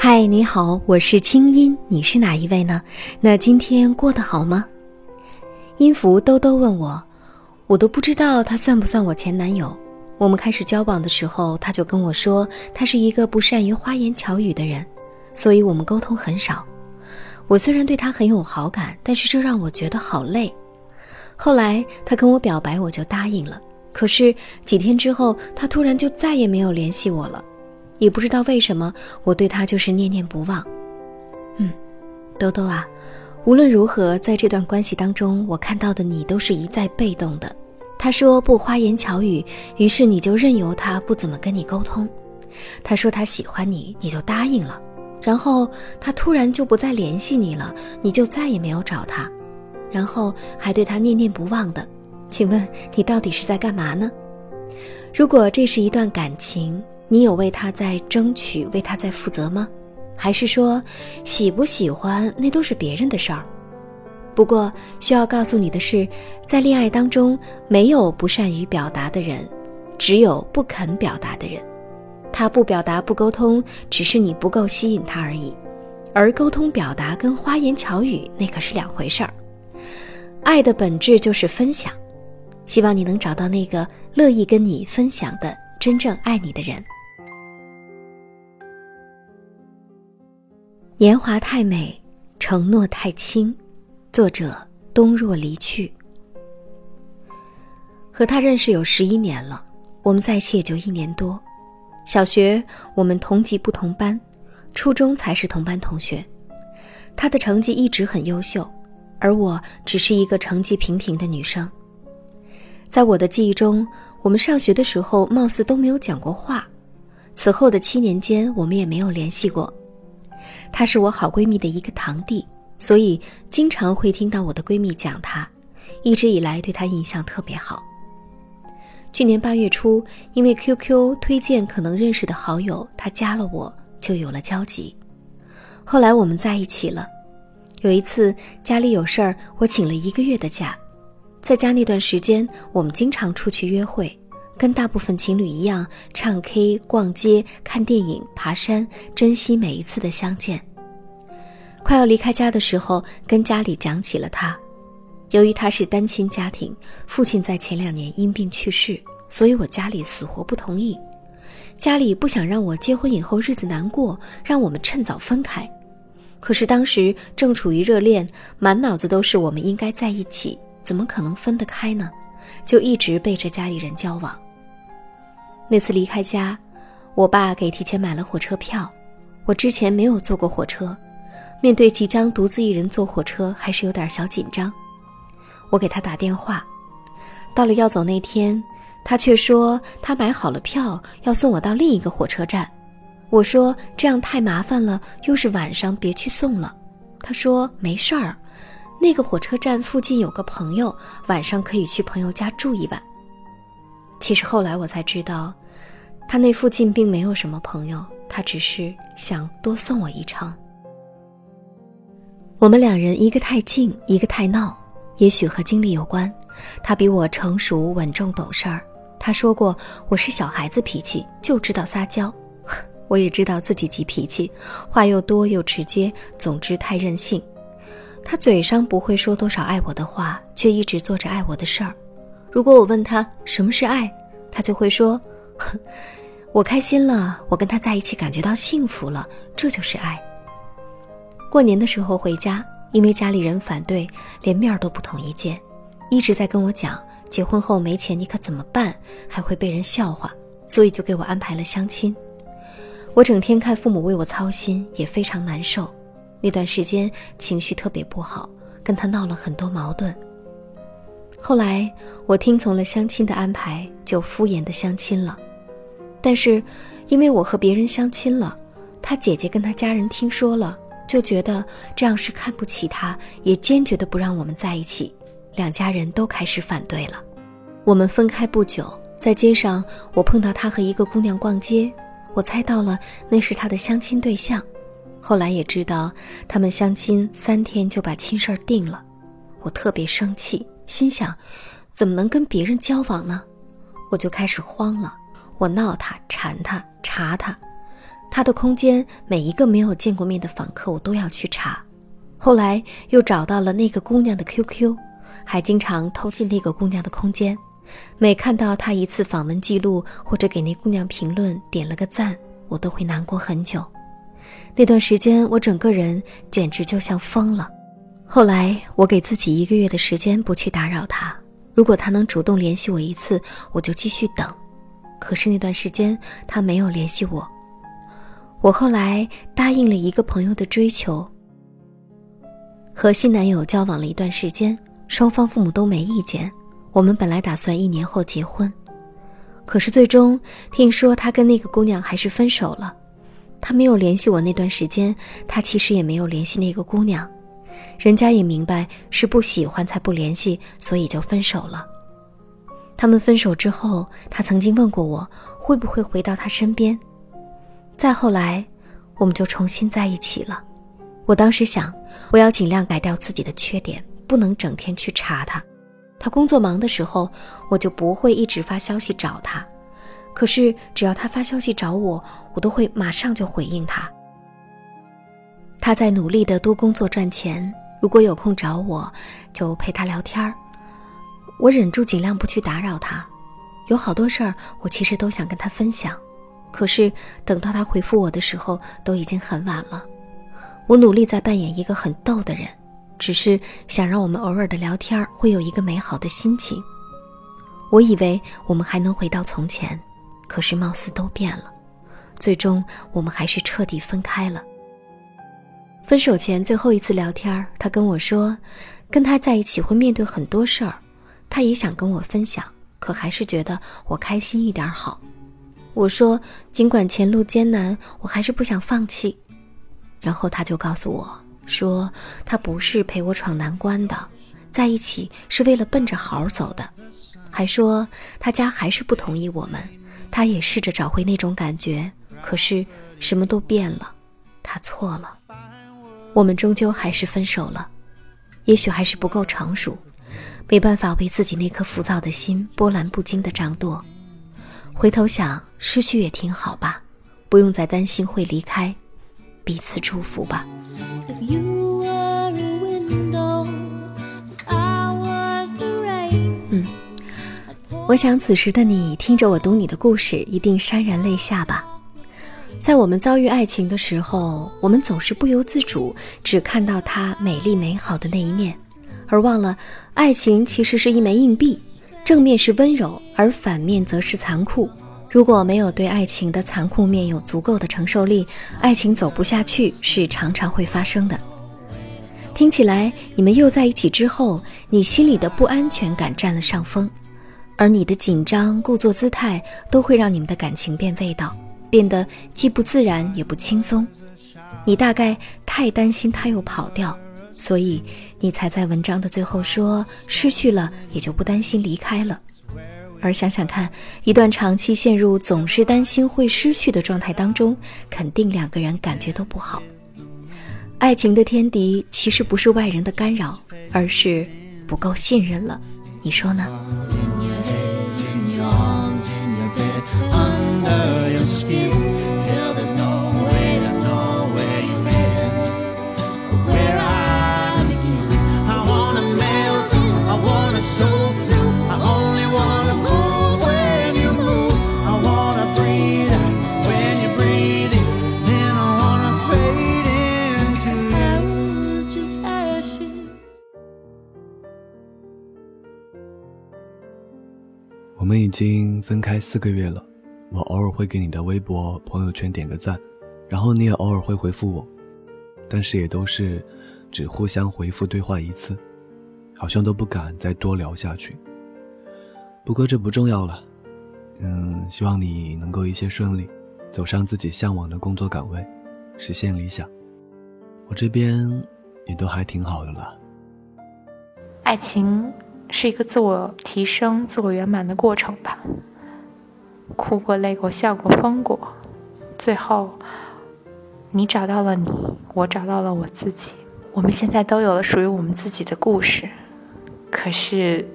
嗨，你好，我是清音，你是哪一位呢？那今天过得好吗？音符兜兜问我，我都不知道他算不算我前男友。我们开始交往的时候，他就跟我说，他是一个不善于花言巧语的人，所以我们沟通很少。我虽然对他很有好感，但是这让我觉得好累。后来他跟我表白，我就答应了。可是几天之后，他突然就再也没有联系我了。也不知道为什么，我对他就是念念不忘。嗯，兜兜啊，无论如何，在这段关系当中，我看到的你都是一再被动的。他说不花言巧语，于是你就任由他不怎么跟你沟通。他说他喜欢你，你就答应了。然后他突然就不再联系你了，你就再也没有找他，然后还对他念念不忘的。请问你到底是在干嘛呢？如果这是一段感情，你有为他在争取，为他在负责吗？还是说，喜不喜欢那都是别人的事儿？不过需要告诉你的是，在恋爱当中，没有不善于表达的人，只有不肯表达的人。他不表达、不沟通，只是你不够吸引他而已。而沟通表达跟花言巧语那可是两回事儿。爱的本质就是分享，希望你能找到那个乐意跟你分享的真正爱你的人。年华太美，承诺太轻。作者：冬若离去。和他认识有十一年了，我们在一起也就一年多。小学我们同级不同班，初中才是同班同学。他的成绩一直很优秀，而我只是一个成绩平平的女生。在我的记忆中，我们上学的时候貌似都没有讲过话。此后的七年间，我们也没有联系过。她是我好闺蜜的一个堂弟，所以经常会听到我的闺蜜讲她，一直以来对她印象特别好。去年八月初，因为 QQ 推荐可能认识的好友，她加了我，就有了交集。后来我们在一起了。有一次家里有事儿，我请了一个月的假，在家那段时间，我们经常出去约会。跟大部分情侣一样，唱 K、逛街、看电影、爬山，珍惜每一次的相见。快要离开家的时候，跟家里讲起了他。由于他是单亲家庭，父亲在前两年因病去世，所以我家里死活不同意。家里不想让我结婚以后日子难过，让我们趁早分开。可是当时正处于热恋，满脑子都是我们应该在一起，怎么可能分得开呢？就一直背着家里人交往。那次离开家，我爸给提前买了火车票。我之前没有坐过火车，面对即将独自一人坐火车，还是有点小紧张。我给他打电话，到了要走那天，他却说他买好了票，要送我到另一个火车站。我说这样太麻烦了，又是晚上，别去送了。他说没事儿，那个火车站附近有个朋友，晚上可以去朋友家住一晚。其实后来我才知道，他那附近并没有什么朋友，他只是想多送我一程。我们两人一个太静，一个太闹，也许和经历有关。他比我成熟稳重懂事儿。他说过我是小孩子脾气，就知道撒娇。我也知道自己急脾气，话又多又直接，总之太任性。他嘴上不会说多少爱我的话，却一直做着爱我的事儿。如果我问他什么是爱，他就会说：“ 我开心了，我跟他在一起感觉到幸福了，这就是爱。”过年的时候回家，因为家里人反对，连面都不同意见，一直在跟我讲结婚后没钱你可怎么办，还会被人笑话，所以就给我安排了相亲。我整天看父母为我操心，也非常难受。那段时间情绪特别不好，跟他闹了很多矛盾。后来我听从了相亲的安排，就敷衍的相亲了。但是，因为我和别人相亲了，他姐姐跟他家人听说了，就觉得这样是看不起他，也坚决的不让我们在一起。两家人都开始反对了。我们分开不久，在街上我碰到他和一个姑娘逛街，我猜到了那是他的相亲对象。后来也知道他们相亲三天就把亲事儿定了，我特别生气。心想，怎么能跟别人交往呢？我就开始慌了。我闹他，缠他，查他，他的空间每一个没有见过面的访客，我都要去查。后来又找到了那个姑娘的 QQ，还经常偷进那个姑娘的空间。每看到她一次访问记录，或者给那姑娘评论点了个赞，我都会难过很久。那段时间，我整个人简直就像疯了。后来，我给自己一个月的时间不去打扰他。如果他能主动联系我一次，我就继续等。可是那段时间他没有联系我。我后来答应了一个朋友的追求，和新男友交往了一段时间，双方父母都没意见。我们本来打算一年后结婚，可是最终听说他跟那个姑娘还是分手了。他没有联系我那段时间，他其实也没有联系那个姑娘。人家也明白是不喜欢才不联系，所以就分手了。他们分手之后，他曾经问过我会不会回到他身边。再后来，我们就重新在一起了。我当时想，我要尽量改掉自己的缺点，不能整天去查他。他工作忙的时候，我就不会一直发消息找他。可是只要他发消息找我，我都会马上就回应他。他在努力的多工作赚钱，如果有空找我，就陪他聊天儿。我忍住尽量不去打扰他。有好多事儿，我其实都想跟他分享，可是等到他回复我的时候，都已经很晚了。我努力在扮演一个很逗的人，只是想让我们偶尔的聊天会有一个美好的心情。我以为我们还能回到从前，可是貌似都变了。最终，我们还是彻底分开了。分手前最后一次聊天，他跟我说，跟他在一起会面对很多事儿，他也想跟我分享，可还是觉得我开心一点好。我说，尽管前路艰难，我还是不想放弃。然后他就告诉我说，他不是陪我闯难关的，在一起是为了奔着好走的，还说他家还是不同意我们，他也试着找回那种感觉，可是什么都变了，他错了。我们终究还是分手了，也许还是不够成熟，没办法为自己那颗浮躁的心波澜不惊的掌舵。回头想，失去也挺好吧，不用再担心会离开，彼此祝福吧。嗯，我想此时的你听着我读你的故事，一定潸然泪下吧。在我们遭遇爱情的时候，我们总是不由自主只看到它美丽美好的那一面，而忘了爱情其实是一枚硬币，正面是温柔，而反面则是残酷。如果没有对爱情的残酷面有足够的承受力，爱情走不下去是常常会发生的。听起来，你们又在一起之后，你心里的不安全感占了上风，而你的紧张、故作姿态都会让你们的感情变味道。变得既不自然也不轻松，你大概太担心他又跑掉，所以你才在文章的最后说失去了也就不担心离开了。而想想看，一段长期陷入总是担心会失去的状态当中，肯定两个人感觉都不好。爱情的天敌其实不是外人的干扰，而是不够信任了。你说呢？我们已经分开四个月了。我偶尔会给你的微博、朋友圈点个赞，然后你也偶尔会回复我，但是也都是只互相回复对话一次，好像都不敢再多聊下去。不过这不重要了，嗯，希望你能够一切顺利，走上自己向往的工作岗位，实现理想。我这边也都还挺好的了。爱情是一个自我提升、自我圆满的过程吧。哭过、累过、笑过、疯过，最后，你找到了你，我找到了我自己。我们现在都有了属于我们自己的故事。可是，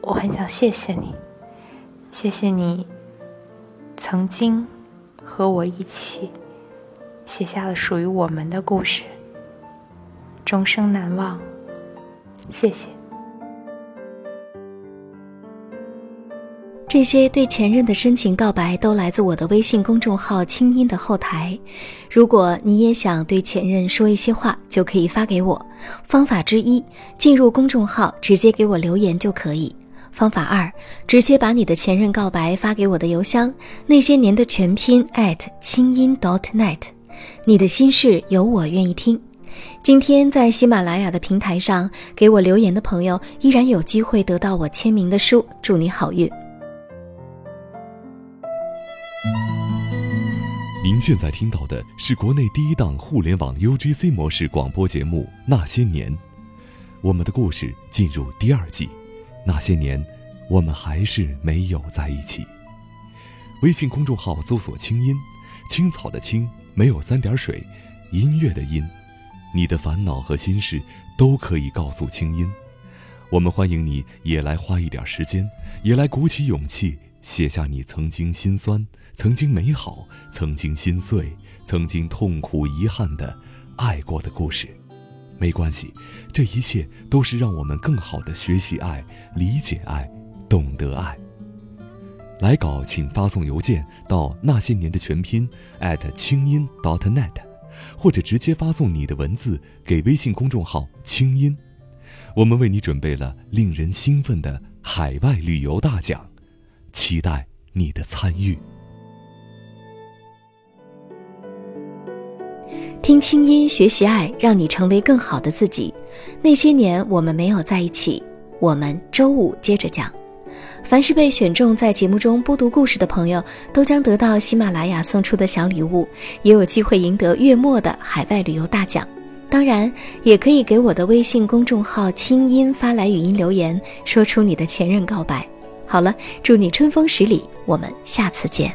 我很想谢谢你，谢谢你曾经和我一起写下了属于我们的故事，终生难忘。谢谢。这些对前任的深情告白都来自我的微信公众号“清音”的后台。如果你也想对前任说一些话，就可以发给我。方法之一，进入公众号直接给我留言就可以。方法二，直接把你的前任告白发给我的邮箱，那些年的全拼 at 清音 dot net。你的心事有我愿意听。今天在喜马拉雅的平台上给我留言的朋友，依然有机会得到我签名的书。祝你好运。您现在听到的是国内第一档互联网 UGC 模式广播节目《那些年》，我们的故事进入第二季。那些年，我们还是没有在一起。微信公众号搜索“清音”，青草的青，没有三点水，音乐的音。你的烦恼和心事都可以告诉清音，我们欢迎你也来花一点时间，也来鼓起勇气。写下你曾经心酸、曾经美好、曾经心碎、曾经痛苦、遗憾的爱过的故事，没关系，这一切都是让我们更好的学习爱、理解爱、懂得爱。来稿请发送邮件到那些年的全拼 at 清音 dot net，或者直接发送你的文字给微信公众号清音，我们为你准备了令人兴奋的海外旅游大奖。期待你的参与。听清音，学习爱，让你成为更好的自己。那些年我们没有在一起，我们周五接着讲。凡是被选中在节目中播读故事的朋友，都将得到喜马拉雅送出的小礼物，也有机会赢得月末的海外旅游大奖。当然，也可以给我的微信公众号“清音”发来语音留言，说出你的前任告白。好了，祝你春风十里，我们下次见。